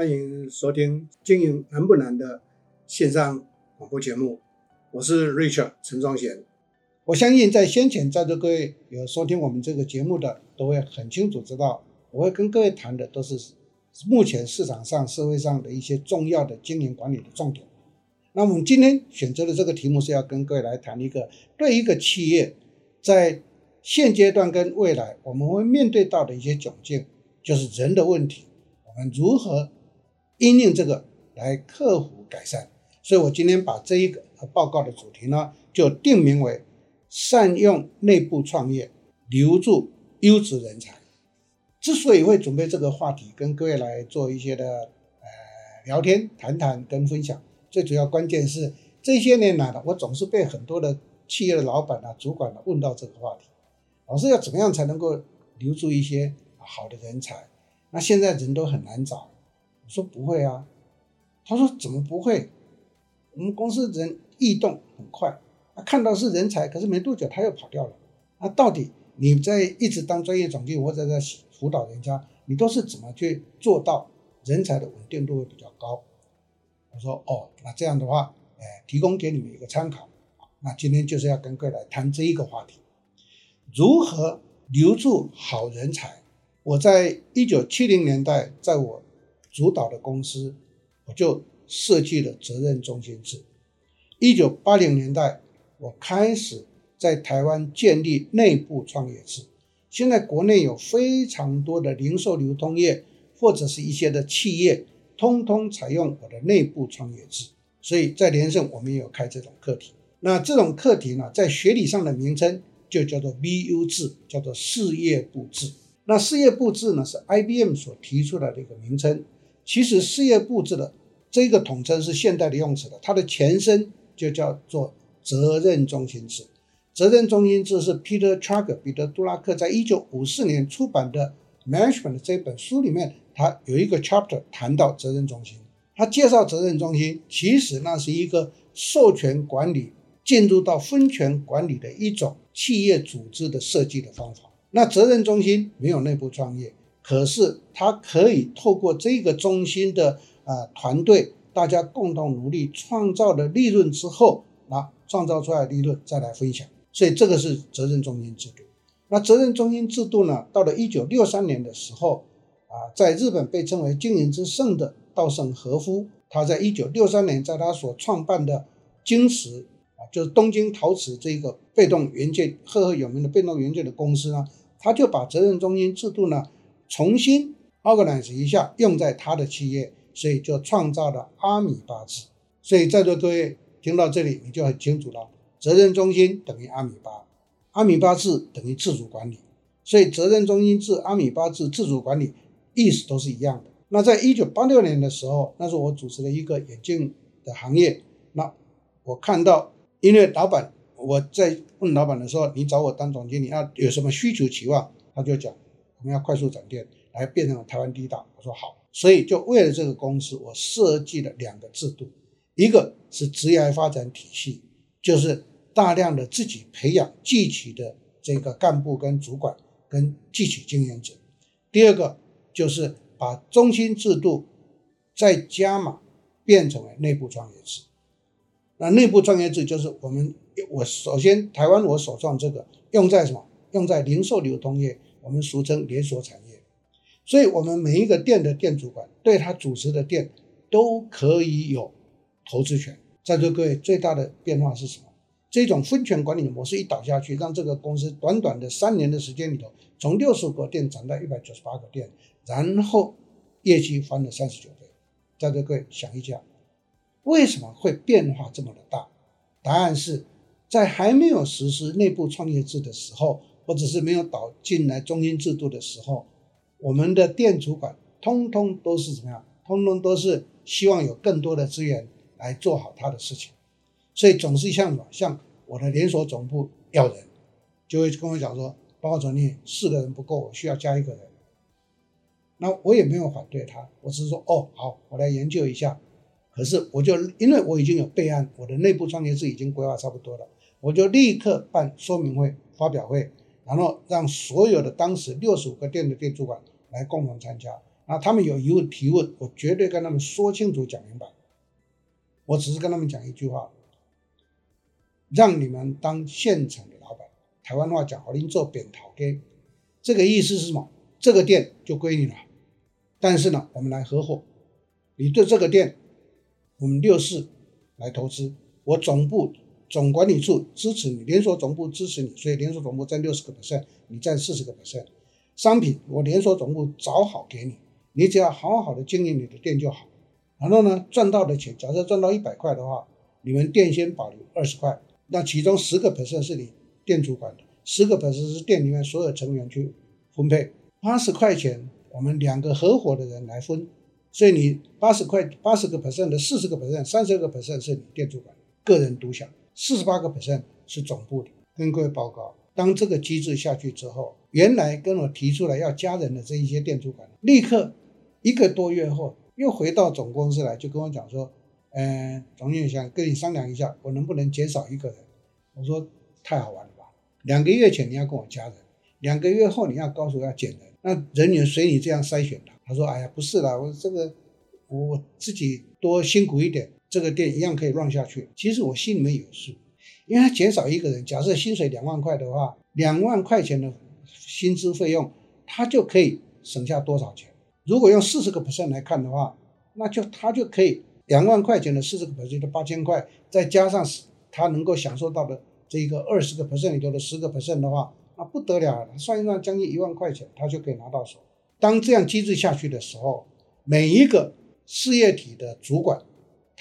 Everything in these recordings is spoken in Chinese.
欢迎收听《经营难不难》的线上广播节目，我是 Richard 陈宗贤。我相信在先前在座各位有收听我们这个节目的，都会很清楚知道，我会跟各位谈的都是目前市场上、社会上的一些重要的经营管理的重点。那我们今天选择的这个题目是要跟各位来谈一个对一个企业在现阶段跟未来我们会面对到的一些窘境，就是人的问题，我们如何因应这个来克服改善。所以我今天把这一个报告的主题呢，就定名为。善用内部创业，留住优质人才。之所以会准备这个话题，跟各位来做一些的呃聊天、谈谈跟分享，最主要关键是这些年来呢，我总是被很多的企业的老板啊、主管啊问到这个话题，老师要怎么样才能够留住一些好的人才？那现在人都很难找。说不会啊，他说怎么不会？我们公司人异动很快。看到是人才，可是没多久他又跑掉了。那到底你在一直当专业总经理或者在辅导人家，你都是怎么去做到人才的稳定度会比较高？我说哦，那这样的话，哎，提供给你们一个参考。那今天就是要跟各位来谈这一个话题：如何留住好人才。我在一九七零年代，在我主导的公司，我就设计了责任中心制。一九八零年代。我开始在台湾建立内部创业制。现在国内有非常多的零售流通业或者是一些的企业，通通采用我的内部创业制。所以在连胜，我们也有开这种课题。那这种课题呢，在学理上的名称就叫做 VU 制，叫做事业部制。那事业部制呢，是 IBM 所提出来的一个名称。其实事业部制的这个统称是现代的用词的，它的前身就叫做。责任中心制，责任中心制是 Peter Drucker 彼得·杜拉克在一九五四年出版的《Management》这本书里面，他有一个 chapter 谈到责任中心。他介绍责任中心，其实那是一个授权管理进入到分权管理的一种企业组织的设计的方法。那责任中心没有内部创业，可是它可以透过这个中心的啊团队，大家共同努力创造的利润之后。那创造出来利润再来分享，所以这个是责任中心制度。那责任中心制度呢，到了一九六三年的时候，啊，在日本被称为经营之圣的稻盛和夫，他在一九六三年在他所创办的京瓷啊，就是东京陶瓷这个被动元件赫赫有名的被动元件的公司呢，他就把责任中心制度呢重新 organize 一下，用在他的企业，所以就创造了阿米巴制。所以在座各位。听到这里，你就很清楚了。责任中心等于阿米巴，阿米巴制等于自主管理，所以责任中心制、阿米巴制、自主管理意思都是一样的。那在一九八六年的时候，那时候我主持了一个眼镜的行业，那我看到，因为老板，我在问老板的时候，你找我当总经理，要有什么需求期望？他就讲，我们要快速展店，来变成台湾第一大。我说好，所以就为了这个公司，我设计了两个制度。一个是职业发展体系，就是大量的自己培养汲取的这个干部跟主管跟汲取经验者。第二个就是把中心制度再加码变成为内部创业制。那内部创业制就是我们我首先台湾我首创这个用在什么？用在零售流通业，我们俗称连锁产业。所以我们每一个店的店主管对他主持的店都可以有。投资权，在座各位最大的变化是什么？这种分权管理的模式一倒下去，让这个公司短短的三年的时间里头，从六十个店涨到一百九十八个店，然后业绩翻了三十九倍。在座各位想一下，为什么会变化这么的大？答案是在还没有实施内部创业制的时候，或者是没有导进来中心制度的时候，我们的店主管通通都是怎么样？通通都是希望有更多的资源。来做好他的事情，所以总是像什么？像我的连锁总部要人，就会跟我讲说，报告总经理，四个人不够，我需要加一个人。那我也没有反对他，我只是说，哦，好，我来研究一下。可是我就因为我已经有备案，我的内部创业制已经规划差不多了，我就立刻办说明会、发表会，然后让所有的当时六十五个店的店主管来共同参加。啊，他们有疑问提问，我绝对跟他们说清楚讲明白。我只是跟他们讲一句话，让你们当现场的老板。台湾话讲，我拎做扁桃给，这个意思是什么？这个店就归你了，但是呢，我们来合伙。你对这个店，我们六四来投资，我总部总管理处支持你，连锁总部支持你，所以连锁总部占六十个 percent，你占四十个 percent。商品我连锁总部找好给你，你只要好好的经营你的店就好。然后呢，赚到的钱，假设赚到一百块的话，你们店先保留二十块，那其中十个 percent 是你店主管的，十个 percent 是店里面所有成员去分配。八十块钱我们两个合伙的人来分，所以你八十块八十个 percent 的四十个 percent，三十个 percent 是你店主管个人独享，四十八个 percent 是总部的。跟各位报告，当这个机制下去之后。原来跟我提出来要加人的这一些店主管，立刻一个多月后又回到总公司来，就跟我讲说：“嗯、呃，总经理想跟你商量一下，我能不能减少一个人？”我说：“太好玩了吧！两个月前你要跟我加人，两个月后你要告诉我要减人，那人员随你这样筛选的。”他说：“哎呀，不是啦，我这个我自己多辛苦一点，这个店一样可以 run 下去。其实我心里面有数，因为他减少一个人，假设薪水两万块的话，两万块钱的。”薪资费用，他就可以省下多少钱？如果用四十个 percent 来看的话，那就他就可以两万块钱的四十个 percent 的八千块，再加上他能够享受到的这一个二十个 percent 里头的十个 percent 的话，那不得了了，算一算将近一万块钱，他就可以拿到手。当这样机制下去的时候，每一个事业体的主管，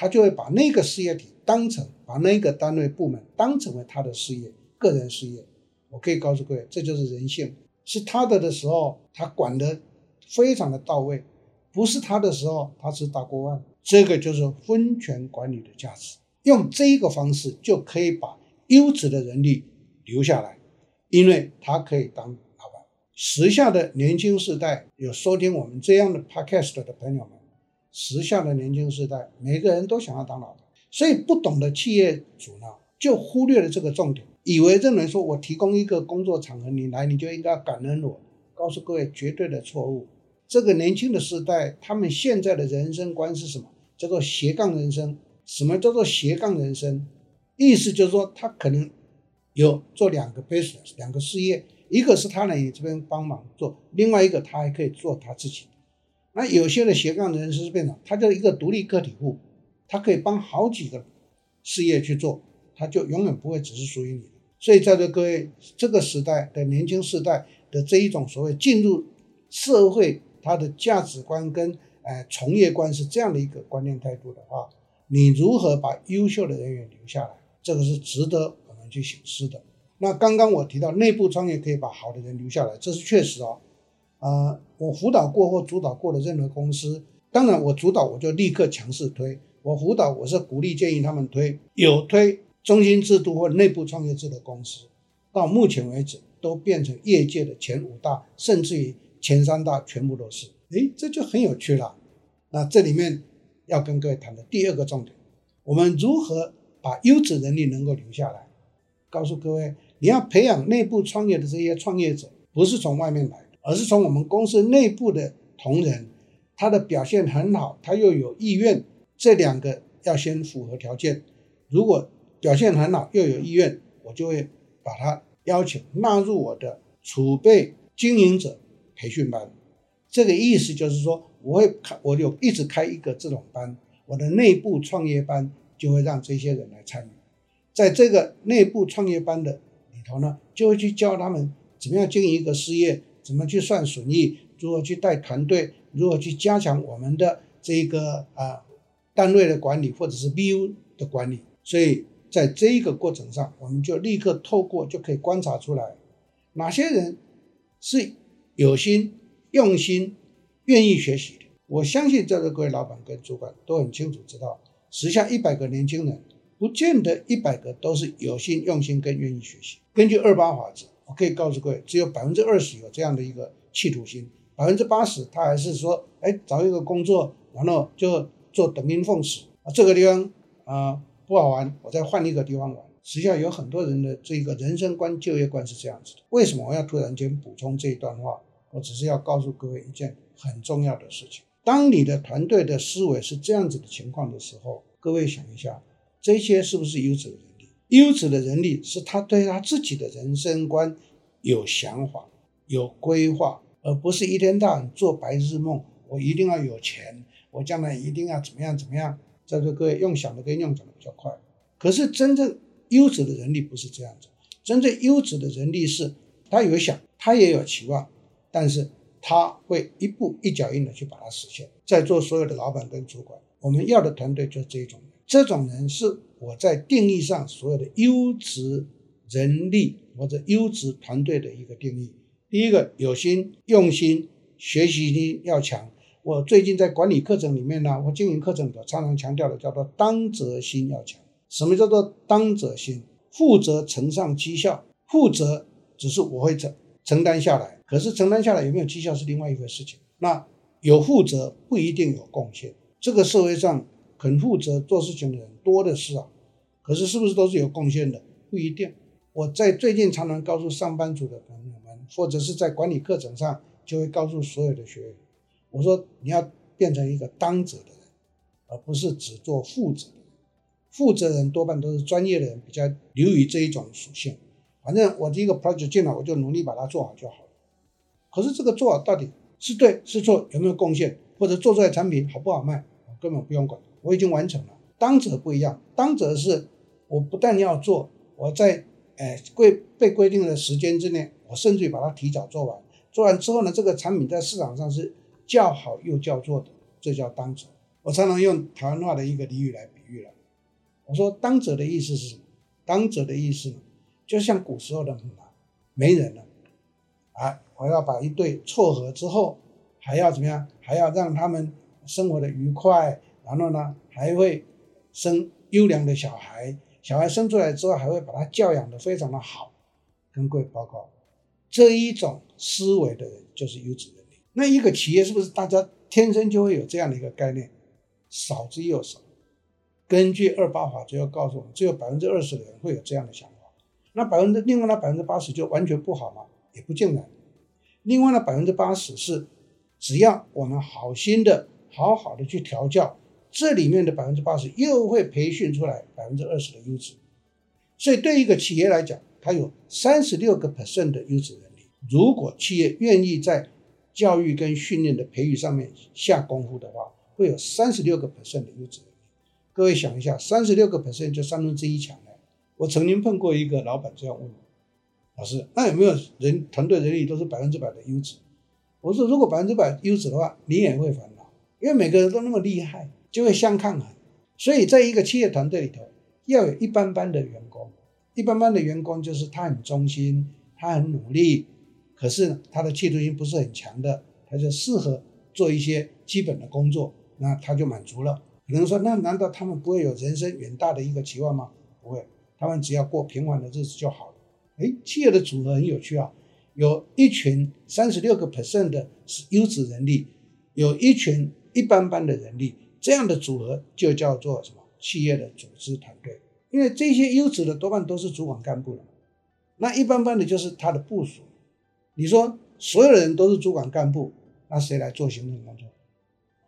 他就会把那个事业体当成把那个单位部门当成为他的事业，个人事业。我可以告诉各位，这就是人性。是他的的时候，他管得非常的到位；不是他的时候，他是大锅饭。这个就是分权管理的价值。用这个方式就可以把优质的人力留下来，因为他可以当老板。时下的年轻世代有收听我们这样的 podcast 的朋友们，时下的年轻世代每个人都想要当老板，所以不懂的企业主呢，就忽略了这个重点。以为认为说，我提供一个工作场合，你来你就应该感恩我。告诉各位，绝对的错误。这个年轻的时代，他们现在的人生观是什么？叫做斜杠人生。什么叫做斜杠人生？意思就是说，他可能有做两个 business，两个事业，一个是他来你这边帮忙做，另外一个他还可以做他自己。那有些的斜杠的人生是变成，他就是一个独立个体户，他可以帮好几个事业去做，他就永远不会只是属于你。所以，在座各位，这个时代的年轻世代的这一种所谓进入社会，他的价值观跟呃从业观是这样的一个观念态度的话，你如何把优秀的人员留下来？这个是值得我们去醒思的。那刚刚我提到内部创业可以把好的人留下来，这是确实哦。呃，我辅导过或主导过的任何公司，当然我主导我就立刻强势推，我辅导我是鼓励建议他们推，有推。中心制度或内部创业制的公司，到目前为止都变成业界的前五大，甚至于前三大，全部都是。诶，这就很有趣了。那这里面要跟各位谈的第二个重点，我们如何把优质人力能够留下来？告诉各位，你要培养内部创业的这些创业者，不是从外面来，而是从我们公司内部的同仁，他的表现很好，他又有意愿，这两个要先符合条件。如果表现很好，又有意愿，我就会把他邀请纳入我的储备经营者培训班。这个意思就是说，我会开，我有一直开一个这种班，我的内部创业班就会让这些人来参与。在这个内部创业班的里头呢，就会去教他们怎么样经营一个事业，怎么去算损益，如何去带团队，如何去加强我们的这个啊单位的管理或者是 BU 的管理。所以。在这一个过程上，我们就立刻透过就可以观察出来，哪些人是有心、用心、愿意学习的。我相信在座各位老板跟主管都很清楚知道，时下一百个年轻人，不见得一百个都是有心、用心跟愿意学习。根据二八法则，我可以告诉各位，只有百分之二十有这样的一个企图心，百分之八十他还是说，哎，找一个工作，然后就做等阴奉死啊，这个地方啊。不好玩，我再换一个地方玩。实际上有很多人的这个人生观、就业观是这样子的。为什么我要突然间补充这一段话？我只是要告诉各位一件很重要的事情：当你的团队的思维是这样子的情况的时候，各位想一下，这些是不是优质的人力？优质的人力是他对他自己的人生观有想法、有规划，而不是一天到晚做白日梦。我一定要有钱，我将来一定要怎么样怎么样。在座各位用想的跟用讲的比较快，可是真正优质的人力不是这样子。真正优质的人力是，他有想，他也有期望，但是他会一步一脚印的去把它实现。在座所有的老板跟主管，我们要的团队就是这种人。这种人是我在定义上所有的优质人力或者优质团队的一个定义。第一个，有心、用心，学习力要强。我最近在管理课程里面呢，我经营课程里头常常强调的叫做当责心要强。什么叫做当责心？负责承上绩效，负责只是我会承承担下来，可是承担下来有没有绩效是另外一回事情。那有负责不一定有贡献。这个社会上肯负责做事情的人多的是啊，可是是不是都是有贡献的？不一定。我在最近常常告诉上班族的朋友们，或者是在管理课程上，就会告诉所有的学员。我说你要变成一个当责的人，而不是只做负责。负责人多半都是专业的人，比较流于这一种属性。反正我第一个 project 进来，我就努力把它做好就好了。可是这个做好到底是对是错，有没有贡献，或者做出来产品好不好卖，我根本不用管，我已经完成了。当者不一样，当者是我不但要做，我在哎规被规定的时间之内，我甚至于把它提早做完。做完之后呢，这个产品在市场上是。叫好又叫座的，这叫当者。我常常用台湾话的一个俚语来比喻了。我说当者的意思是什么？当者的意思呢，就像古时候的马，没人了，啊，我要把一对撮合之后，还要怎么样？还要让他们生活的愉快，然后呢，还会生优良的小孩，小孩生出来之后，还会把他教养得非常的好。跟各位报告，这一种思维的人就是优质的。那一个企业是不是大家天生就会有这样的一个概念？少之又少。根据二八法则要告诉我们，只有百分之二十的人会有这样的想法。那百分之另外那百分之八十就完全不好吗？也不尽然。另外那百分之八十是，只要我们好心的、好好的去调教，这里面的百分之八十又会培训出来百分之二十的优质。所以对一个企业来讲，它有三十六个 percent 的优质能力。如果企业愿意在教育跟训练的培育上面下功夫的话，会有三十六个 percent 的优质能力。各位想一下，三十六个 percent 就三分之一强了。我曾经碰过一个老板这样问我：“老师，那有没有人团队人力都是百分之百的优质？”我说：“如果百分之百优质的话，你也会烦恼，因为每个人都那么厉害，就会相抗衡。所以在一个企业团队里头，要有一般般的员工，一般般的员工就是他很忠心，他很努力。”可是，他的企图心不是很强的，他就适合做一些基本的工作，那他就满足了。可能说，那难道他们不会有人生远大的一个期望吗？不会，他们只要过平稳的日子就好了。哎，企业的组合很有趣啊，有一群三十六个 percent 的优质人力，有一群一般般的人力，这样的组合就叫做什么？企业的组织团队。因为这些优质的多半都是主管干部了，那一般般的就是他的部署。你说所有人都是主管干部，那谁来做行政工作？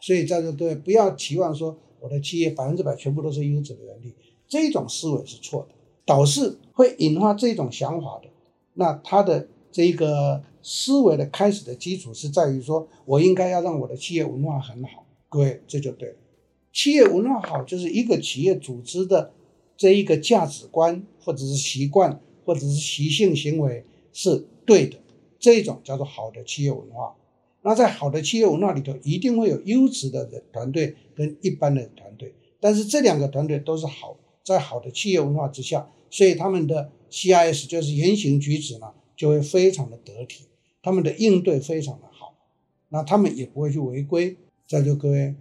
所以在座各位不要期望说我的企业百分之百全部都是优质的人力，这种思维是错的。导致会引发这种想法的，那他的这个思维的开始的基础是在于说，我应该要让我的企业文化很好。各位这就对了，企业文化好就是一个企业组织的这一个价值观或者是习惯或者是习性行为是对的。这种叫做好的企业文化，那在好的企业文化里头，一定会有优质的人团队跟一般的团队，但是这两个团队都是好，在好的企业文化之下，所以他们的 CIS 就是言行举止呢，就会非常的得体，他们的应对非常的好，那他们也不会去违规。在座各位，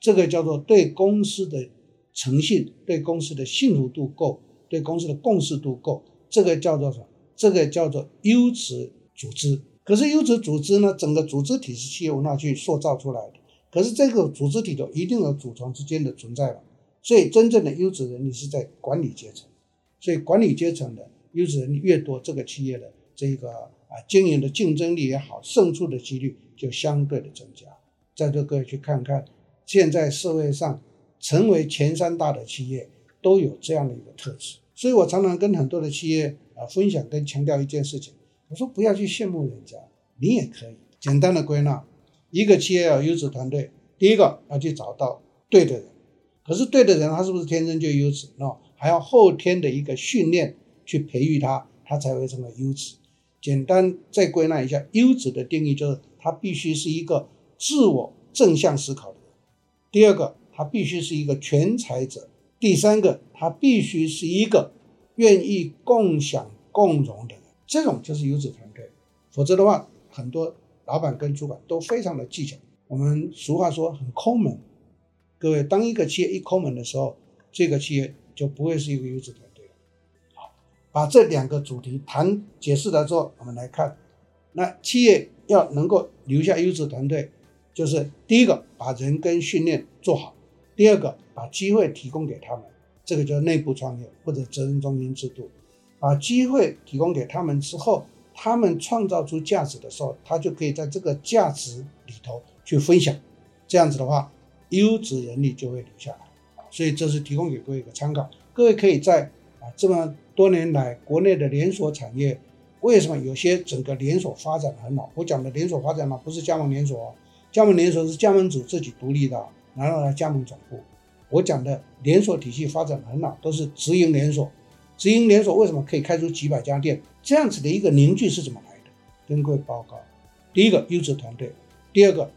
这个叫做对公司的诚信，对公司的信服度够，对公司的共识度够，这个叫做什么？这个叫做优质。组织，可是优质组织呢？整个组织体是企业文化去塑造出来的。可是这个组织里头一定有组成之间的存在了。所以真正的优质人力是在管理阶层。所以管理阶层的优质人力越多，这个企业的这个啊，经营的竞争力也好，胜出的几率就相对的增加。在座各位去看看，现在社会上成为前三大的企业都有这样的一个特质。所以我常常跟很多的企业啊分享跟强调一件事情，我说不要去羡慕人家，你也可以。简单的归纳，一个企业要优质团队，第一个要去找到对的人。可是对的人，他是不是天生就优质？那还要后天的一个训练去培育他，他才会成为优质。简单再归纳一下，优质的定义就是他必须是一个自我正向思考的人。第二个，他必须是一个全才者。第三个，他必须是一个愿意共享共荣的人。这种就是优质团队。否则的话，很多老板跟主管都非常的计较。我们俗话说很抠门。各位，当一个企业一抠门的时候，这个企业就不会是一个优质团队了。好，把这两个主题谈解释了之后，我们来看，那企业要能够留下优质团队，就是第一个把人跟训练做好，第二个把机会提供给他们，这个叫内部创业或者责任中心制度。把机会提供给他们之后，他们创造出价值的时候，他就可以在这个价值里头去分享。这样子的话，优质人力就会留下来。所以这是提供给各位一个参考。各位可以在啊这么多年来国内的连锁产业，为什么有些整个连锁发展很好？我讲的连锁发展嘛，不是加盟连锁，哦加盟连锁是加盟主自己独立的，然后来加盟总部。我讲的连锁体系发展很好，都是直营连锁。直营连锁为什么可以开出几百家店？这样子的一个凝聚是怎么来的？跟各位报告：第一个优质团队，第二个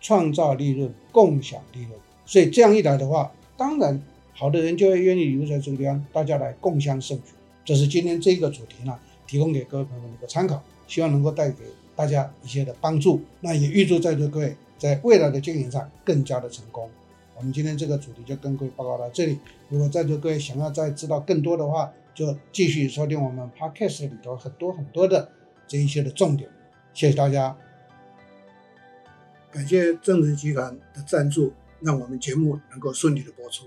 创造利润、共享利润。所以这样一来的话，当然好的人就会愿意留在这个地方，大家来共享盛举。这是今天这个主题呢，提供给各位朋友们一个参考，希望能够带给大家一些的帮助。那也预祝在座各位在未来的经营上更加的成功。我们今天这个主题就跟各位报告到这里。如果在座各位想要再知道更多的话，就继续收听我们 Podcast 里头很多很多的这一些的重点。谢谢大家，感谢正直集团的赞助，让我们节目能够顺利的播出。